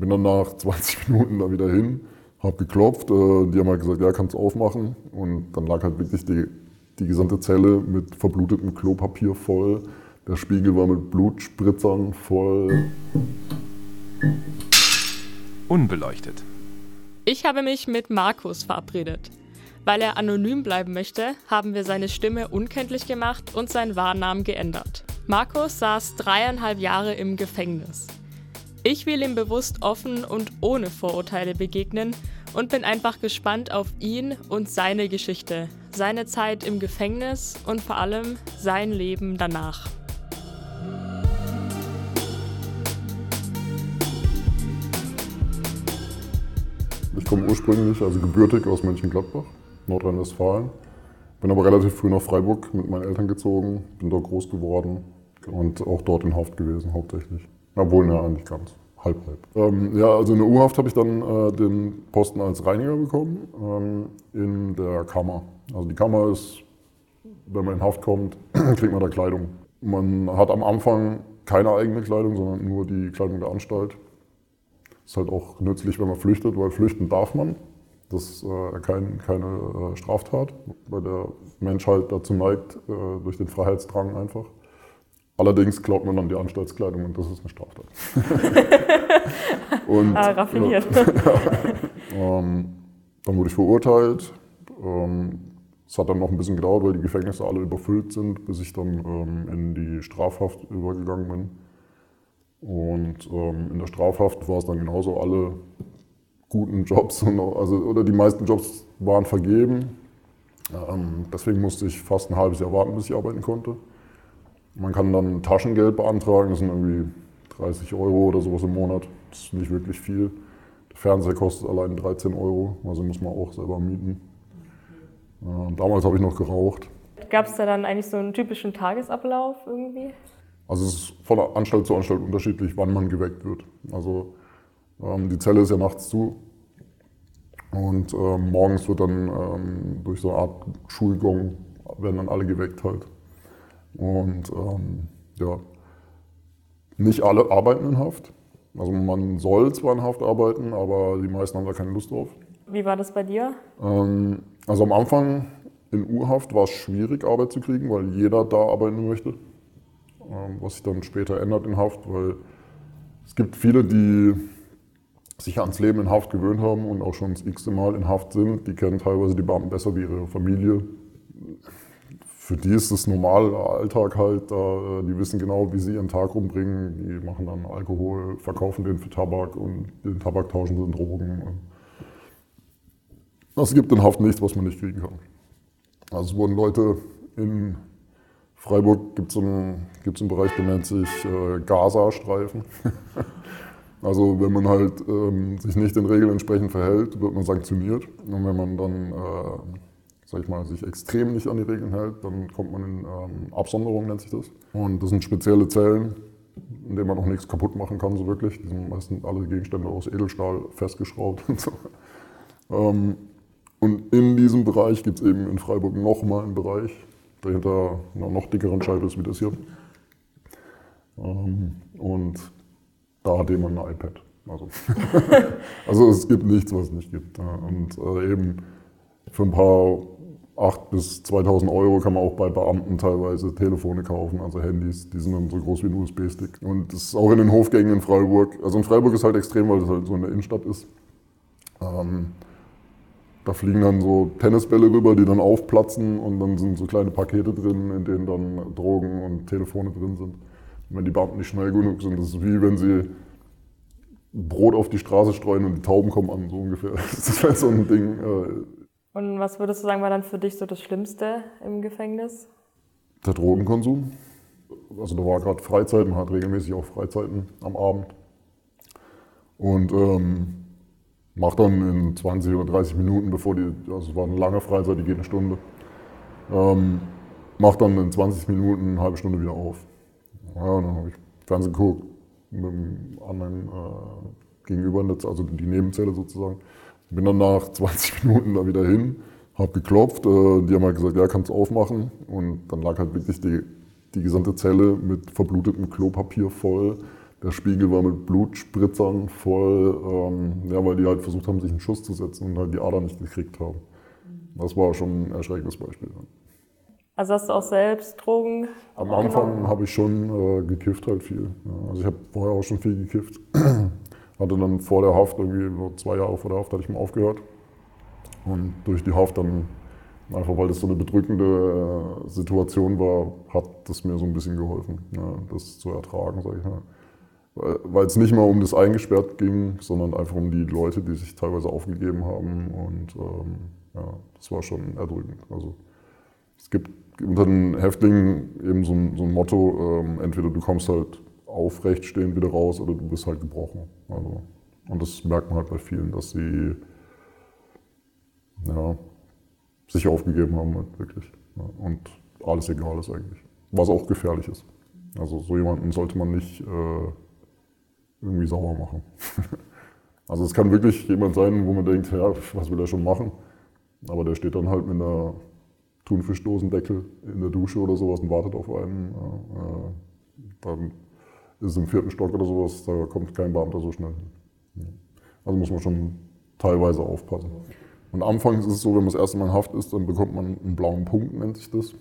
Bin dann nach 20 Minuten da wieder hin, habe geklopft, äh, die haben halt gesagt, ja, kannst du aufmachen. Und dann lag halt wirklich die, die gesamte Zelle mit verblutetem Klopapier voll. Der Spiegel war mit Blutspritzern voll. Unbeleuchtet. Ich habe mich mit Markus verabredet. Weil er anonym bleiben möchte, haben wir seine Stimme unkenntlich gemacht und seinen Wahrnamen geändert. Markus saß dreieinhalb Jahre im Gefängnis. Ich will ihm bewusst offen und ohne Vorurteile begegnen und bin einfach gespannt auf ihn und seine Geschichte, seine Zeit im Gefängnis und vor allem sein Leben danach. Ich komme ursprünglich, also gebürtig aus Mönchengladbach, Nordrhein-Westfalen. Bin aber relativ früh nach Freiburg mit meinen Eltern gezogen, bin dort groß geworden und auch dort in Haft gewesen hauptsächlich. Obwohl, ne, eigentlich ganz. Halb, halb. Ähm, ja, also in der U-Haft habe ich dann äh, den Posten als Reiniger bekommen ähm, in der Kammer. Also die Kammer ist, wenn man in Haft kommt, kriegt man da Kleidung. Man hat am Anfang keine eigene Kleidung, sondern nur die Kleidung der Anstalt. Ist halt auch nützlich, wenn man flüchtet, weil flüchten darf man. Das ist äh, kein, keine äh, Straftat, weil der Mensch halt dazu neigt, äh, durch den Freiheitsdrang einfach. Allerdings klaut man dann die Anstaltskleidung und das ist eine Straftat. und, ah, raffiniert. Ähm, dann wurde ich verurteilt. Ähm, es hat dann noch ein bisschen gedauert, weil die Gefängnisse alle überfüllt sind, bis ich dann ähm, in die Strafhaft übergegangen bin. Und ähm, in der Strafhaft war es dann genauso, alle guten Jobs, also, oder die meisten Jobs waren vergeben. Ähm, deswegen musste ich fast ein halbes Jahr warten, bis ich arbeiten konnte. Man kann dann Taschengeld beantragen, das sind irgendwie 30 Euro oder sowas im Monat. Das ist nicht wirklich viel. Der Fernseher kostet allein 13 Euro, also muss man auch selber mieten. Ja, damals habe ich noch geraucht. Gab es da dann eigentlich so einen typischen Tagesablauf irgendwie? Also es ist von Anstalt zu Anstalt unterschiedlich, wann man geweckt wird. Also ähm, die Zelle ist ja nachts zu und ähm, morgens wird dann ähm, durch so eine Art Schulgong werden dann alle geweckt halt. Und ähm, ja, nicht alle arbeiten in Haft. Also man soll zwar in Haft arbeiten, aber die meisten haben da keine Lust drauf. Wie war das bei dir? Ähm, also am Anfang in U-Haft war es schwierig, Arbeit zu kriegen, weil jeder da arbeiten möchte. Ähm, was sich dann später ändert in Haft, weil es gibt viele, die sich ans Leben in Haft gewöhnt haben und auch schon das x-te Mal in Haft sind. Die kennen teilweise die Beamten besser wie ihre Familie für die ist es normal, Alltag halt. die wissen genau, wie sie ihren Tag rumbringen. Die machen dann Alkohol, verkaufen den für Tabak und den Tabak tauschen sie in Drogen. Es gibt in Haft nichts, was man nicht kriegen kann. Also es wurden Leute in Freiburg gibt es einen, gibt's einen Bereich, der nennt sich äh, Gaza-Streifen. also wenn man halt ähm, sich nicht den Regeln entsprechend verhält, wird man sanktioniert. Und wenn man dann äh, sag ich mal, sich extrem nicht an die Regeln hält, dann kommt man in ähm, Absonderung, nennt sich das. Und das sind spezielle Zellen, in denen man auch nichts kaputt machen kann, so wirklich. Die sind meistens alle Gegenstände aus Edelstahl festgeschraubt und so. Ähm, und in diesem Bereich gibt es eben in Freiburg nochmal einen Bereich, der hinter einer noch dickeren Scheibe ist wie das hier. Ähm, und da hat jemand ein iPad. Also, also es gibt nichts, was es nicht gibt. Und äh, eben für ein paar 8 bis 2000 Euro kann man auch bei Beamten teilweise Telefone kaufen, also Handys, die sind dann so groß wie ein USB-Stick. Und das ist auch in den Hofgängen in Freiburg. Also in Freiburg ist halt extrem, weil das halt so in der Innenstadt ist. Ähm, da fliegen dann so Tennisbälle rüber, die dann aufplatzen und dann sind so kleine Pakete drin, in denen dann Drogen und Telefone drin sind. Und wenn die Beamten nicht schnell genug sind, das ist wie wenn sie Brot auf die Straße streuen und die Tauben kommen an, so ungefähr. Das ist halt so ein Ding. Äh, und was würdest du sagen, war dann für dich so das Schlimmste im Gefängnis? Der Drogenkonsum. Also da war gerade Freizeit, man hat regelmäßig auch Freizeiten am Abend. Und ähm, macht dann in 20 oder 30 Minuten, bevor die, also es war eine lange Freizeit, die geht eine Stunde, ähm, macht dann in 20 Minuten eine halbe Stunde wieder auf. Ja, dann habe ich Fernsehen geguckt, mit dem anderen äh, gegenüber, also die Nebenzelle sozusagen. Bin dann nach 20 Minuten da wieder hin, habe geklopft, äh, die haben halt gesagt, ja, kannst du aufmachen. Und dann lag halt wirklich die, die gesamte Zelle mit verblutetem Klopapier voll. der Spiegel war mit Blutspritzern voll, ähm, ja, weil die halt versucht haben, sich einen Schuss zu setzen und halt die Ader nicht gekriegt haben. Das war schon ein erschreckendes Beispiel. Also hast du auch selbst Drogen? Am Anfang habe ich schon äh, gekifft halt viel. Ja, also ich habe vorher auch schon viel gekifft. Hatte dann vor der Haft, irgendwie so zwei Jahre vor der Haft, hatte ich mal aufgehört. Und durch die Haft dann, einfach weil das so eine bedrückende äh, Situation war, hat das mir so ein bisschen geholfen, ja, das zu ertragen, sage ich mal weil es nicht mal um das eingesperrt ging, sondern einfach um die Leute, die sich teilweise aufgegeben haben. Und ähm, ja, das war schon erdrückend. Also es gibt unter den Häftlingen eben so ein, so ein Motto, ähm, entweder du kommst halt aufrecht stehend wieder raus oder du bist halt gebrochen. Also, und das merkt man halt bei vielen, dass sie ja, sich aufgegeben haben, halt wirklich. Ja, und alles egal ist eigentlich. Was auch gefährlich ist. Also so jemanden sollte man nicht äh, irgendwie sauer machen. also es kann wirklich jemand sein, wo man denkt, ja, was will er schon machen? Aber der steht dann halt mit einer Thunfischdosendeckel in der Dusche oder sowas und wartet auf einen. Äh, dann ist im vierten Stock oder sowas, da kommt kein Beamter so schnell hin. Also muss man schon teilweise aufpassen. Und anfangs ist es so, wenn man das erste Mal in Haft ist, dann bekommt man einen blauen Punkt, nennt sich das.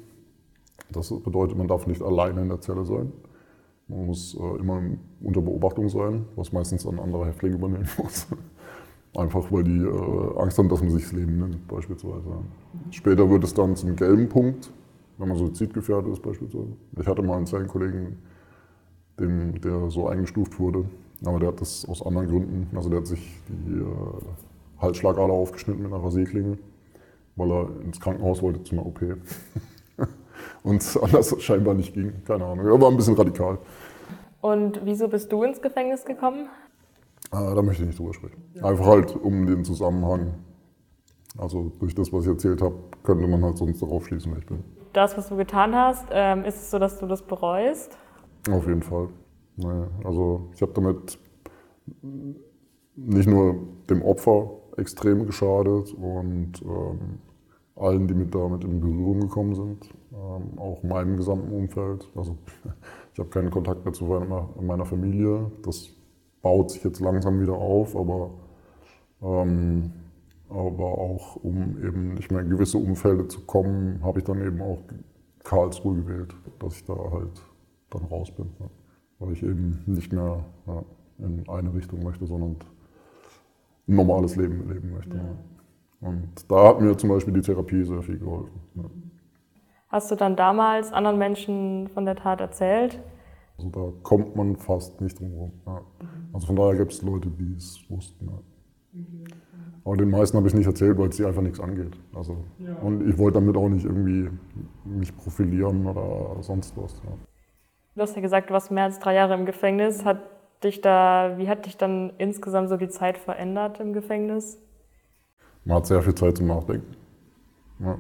Das bedeutet, man darf nicht alleine in der Zelle sein. Man muss äh, immer unter Beobachtung sein, was meistens ein anderer Häftling übernehmen muss. Einfach weil die äh, Angst haben, dass man sich das Leben nimmt, beispielsweise. Später wird es dann zum gelben Punkt, wenn man suizidgefährdet ist, beispielsweise. Ich hatte mal einen Zellenkollegen, dem, der so eingestuft wurde, aber der hat das aus anderen Gründen, also der hat sich die äh, Halsschlagader aufgeschnitten mit einer Rasierklinge, weil er ins Krankenhaus wollte zu einer OP. und anders scheinbar nicht ging. Keine Ahnung. Er war ein bisschen radikal. Und wieso bist du ins Gefängnis gekommen? Äh, da möchte ich nicht drüber sprechen. Einfach halt um den Zusammenhang. Also durch das, was ich erzählt habe, könnte man halt sonst darauf schließen, wer ich bin. Das, was du getan hast, ähm, ist es so, dass du das bereust? Auf jeden Fall. Naja, also ich habe damit nicht nur dem Opfer extrem geschadet und ähm, allen, die mit damit in Berührung gekommen sind, ähm, auch meinem gesamten Umfeld. Also ich habe keinen Kontakt mehr zu meiner Familie. Das baut sich jetzt langsam wieder auf, aber, ähm, aber auch um eben nicht mehr in gewisse Umfelder zu kommen, habe ich dann eben auch Karlsruhe gewählt, dass ich da halt dann raus bin. Ja. Weil ich eben nicht mehr ja, in eine Richtung möchte, sondern ein normales Leben leben möchte. Ja. Und da hat mir zum Beispiel die Therapie sehr viel geholfen. Hast du dann damals anderen Menschen von der Tat erzählt? Also da kommt man fast nicht drum herum. Ja. Also von daher gibt es Leute, die es wussten. Ja. Aber den meisten habe ich nicht erzählt, weil es sie einfach nichts angeht. Also, ja. Und ich wollte damit auch nicht irgendwie mich profilieren oder sonst was. Du hast ja gesagt, du warst mehr als drei Jahre im Gefängnis. Hat dich da, wie hat dich dann insgesamt so die Zeit verändert im Gefängnis? Man hat sehr viel Zeit zum Nachdenken. Ja.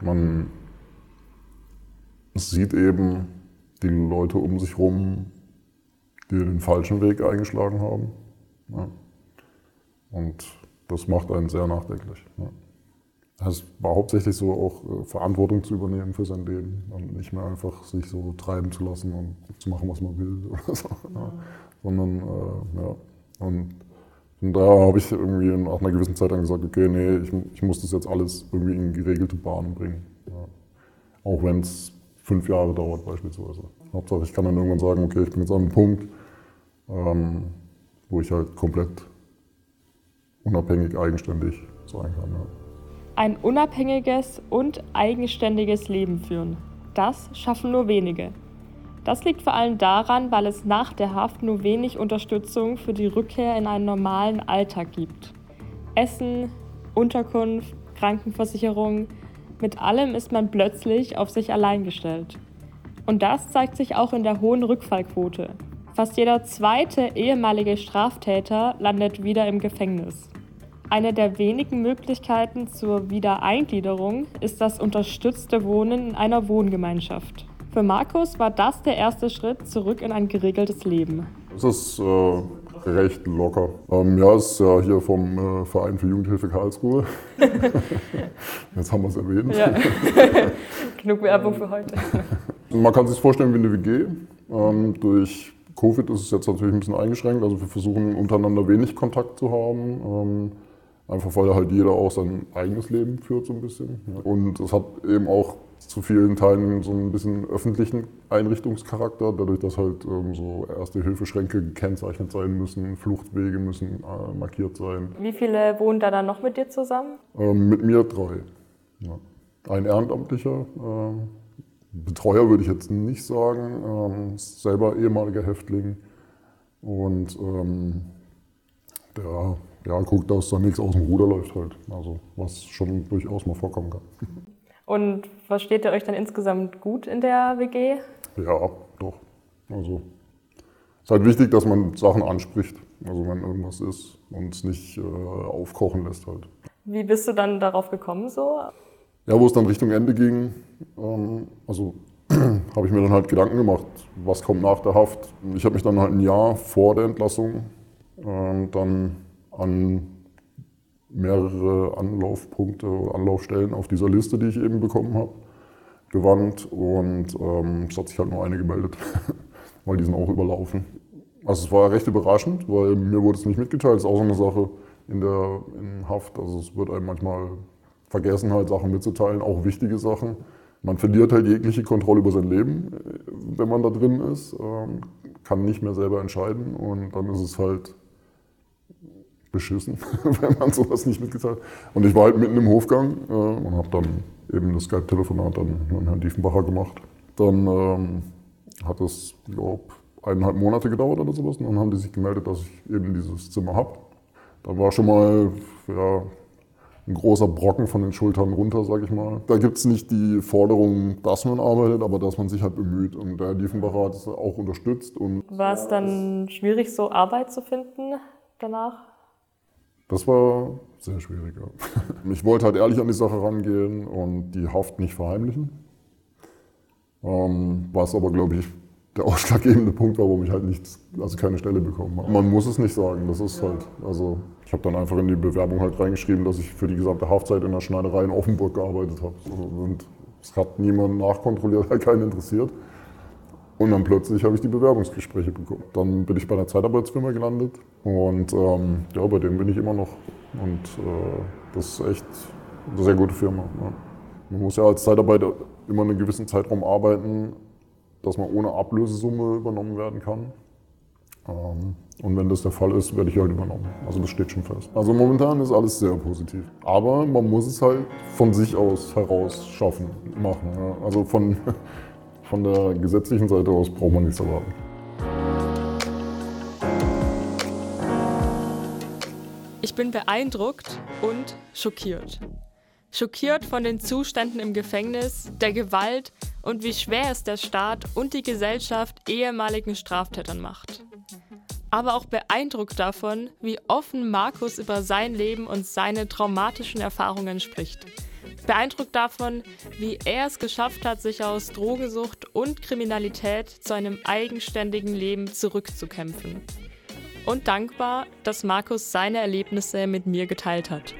Man sieht eben die Leute um sich herum, die den falschen Weg eingeschlagen haben. Ja. Und das macht einen sehr nachdenklich. Ja. Es war hauptsächlich so auch äh, Verantwortung zu übernehmen für sein Leben und nicht mehr einfach sich so treiben zu lassen und zu machen, was man will. Oder so, ja. Sondern, äh, ja. Und und da habe ich irgendwie nach einer gewissen Zeit dann gesagt, okay, nee, ich, ich muss das jetzt alles irgendwie in geregelte Bahnen bringen. Ja. Auch wenn es fünf Jahre dauert beispielsweise. Hauptsache, ich kann dann irgendwann sagen, okay, ich bin jetzt an einem Punkt, ähm, wo ich halt komplett unabhängig, eigenständig sein kann. Ja. Ein unabhängiges und eigenständiges Leben führen. Das schaffen nur wenige. Das liegt vor allem daran, weil es nach der Haft nur wenig Unterstützung für die Rückkehr in einen normalen Alltag gibt. Essen, Unterkunft, Krankenversicherung, mit allem ist man plötzlich auf sich allein gestellt. Und das zeigt sich auch in der hohen Rückfallquote. Fast jeder zweite ehemalige Straftäter landet wieder im Gefängnis. Eine der wenigen Möglichkeiten zur Wiedereingliederung ist das unterstützte Wohnen in einer Wohngemeinschaft. Für Markus war das der erste Schritt zurück in ein geregeltes Leben. Es ist äh, recht locker. Ähm, ja, es ist ja hier vom äh, Verein für Jugendhilfe Karlsruhe. Jetzt haben wir es erwähnt. Ja. Genug Werbung für heute. Man kann sich vorstellen wie eine WG. Ähm, durch Covid ist es jetzt natürlich ein bisschen eingeschränkt. Also wir versuchen untereinander wenig Kontakt zu haben. Ähm, einfach weil halt jeder auch sein eigenes Leben führt so ein bisschen. Und es hat eben auch zu vielen Teilen so ein bisschen öffentlichen Einrichtungscharakter, dadurch, dass halt ähm, so Erste-Hilfe-Schränke gekennzeichnet sein müssen, Fluchtwege müssen äh, markiert sein. Wie viele wohnen da dann noch mit dir zusammen? Ähm, mit mir drei. Ja. Ein Ehrenamtlicher, äh, Betreuer würde ich jetzt nicht sagen, ähm, selber ehemaliger Häftling und ähm, der ja, guckt, dass da nichts aus dem Ruder läuft halt. Also was schon durchaus mal vorkommen kann. Und versteht ihr euch dann insgesamt gut in der WG? Ja, doch. Also es ist halt wichtig, dass man Sachen anspricht, also wenn irgendwas ist und es nicht äh, aufkochen lässt halt. Wie bist du dann darauf gekommen so? Ja, wo es dann Richtung Ende ging, ähm, also habe ich mir dann halt Gedanken gemacht, was kommt nach der Haft. Ich habe mich dann halt ein Jahr vor der Entlassung äh, dann an mehrere Anlaufpunkte oder Anlaufstellen auf dieser Liste, die ich eben bekommen habe, gewandt und ähm, es hat sich halt nur eine gemeldet, weil die sind auch überlaufen. Also es war recht überraschend, weil mir wurde es nicht mitgeteilt. Das ist auch so eine Sache in der in Haft. Also es wird einem manchmal vergessen, halt Sachen mitzuteilen, auch wichtige Sachen. Man verliert halt jegliche Kontrolle über sein Leben, wenn man da drin ist, ähm, kann nicht mehr selber entscheiden und dann ist es halt beschissen, wenn man sowas nicht mitgeteilt hat. Und ich war halt mitten im Hofgang äh, und habe dann eben das Skype-Telefonat dann mit Herrn Diefenbacher gemacht. Dann ähm, hat es, glaube eineinhalb Monate gedauert oder sowas. Und dann haben die sich gemeldet, dass ich eben dieses Zimmer habe. Da war schon mal ja, ein großer Brocken von den Schultern runter, sag ich mal. Da gibt es nicht die Forderung, dass man arbeitet, aber dass man sich halt bemüht. Und der Herr Diefenbacher hat es auch unterstützt. War es dann schwierig, so Arbeit zu finden danach? Das war sehr schwierig. Ja. Ich wollte halt ehrlich an die Sache rangehen und die Haft nicht verheimlichen. Ähm, was aber, glaube ich, der ausschlaggebende Punkt war, warum ich halt nichts, also keine Stelle bekommen habe. Man muss es nicht sagen, das ist halt, also ich habe dann einfach in die Bewerbung halt reingeschrieben, dass ich für die gesamte Haftzeit in der Schneiderei in Offenburg gearbeitet habe. Und es hat niemand nachkontrolliert, hat keinen interessiert. Und dann plötzlich habe ich die Bewerbungsgespräche bekommen. Dann bin ich bei einer Zeitarbeitsfirma gelandet und ähm, ja, bei denen bin ich immer noch. Und äh, das ist echt eine sehr gute Firma. Ja. Man muss ja als Zeitarbeiter immer einen gewissen Zeitraum arbeiten, dass man ohne Ablösesumme übernommen werden kann. Ähm, und wenn das der Fall ist, werde ich halt übernommen. Also das steht schon fest. Also momentan ist alles sehr positiv. Aber man muss es halt von sich aus heraus schaffen, machen. Ja. Also von von der gesetzlichen Seite aus braucht man nichts erwarten. Ich bin beeindruckt und schockiert. Schockiert von den Zuständen im Gefängnis, der Gewalt und wie schwer es der Staat und die Gesellschaft ehemaligen Straftätern macht. Aber auch beeindruckt davon, wie offen Markus über sein Leben und seine traumatischen Erfahrungen spricht beeindruckt davon, wie er es geschafft hat, sich aus Drogensucht und Kriminalität zu einem eigenständigen Leben zurückzukämpfen. Und dankbar, dass Markus seine Erlebnisse mit mir geteilt hat.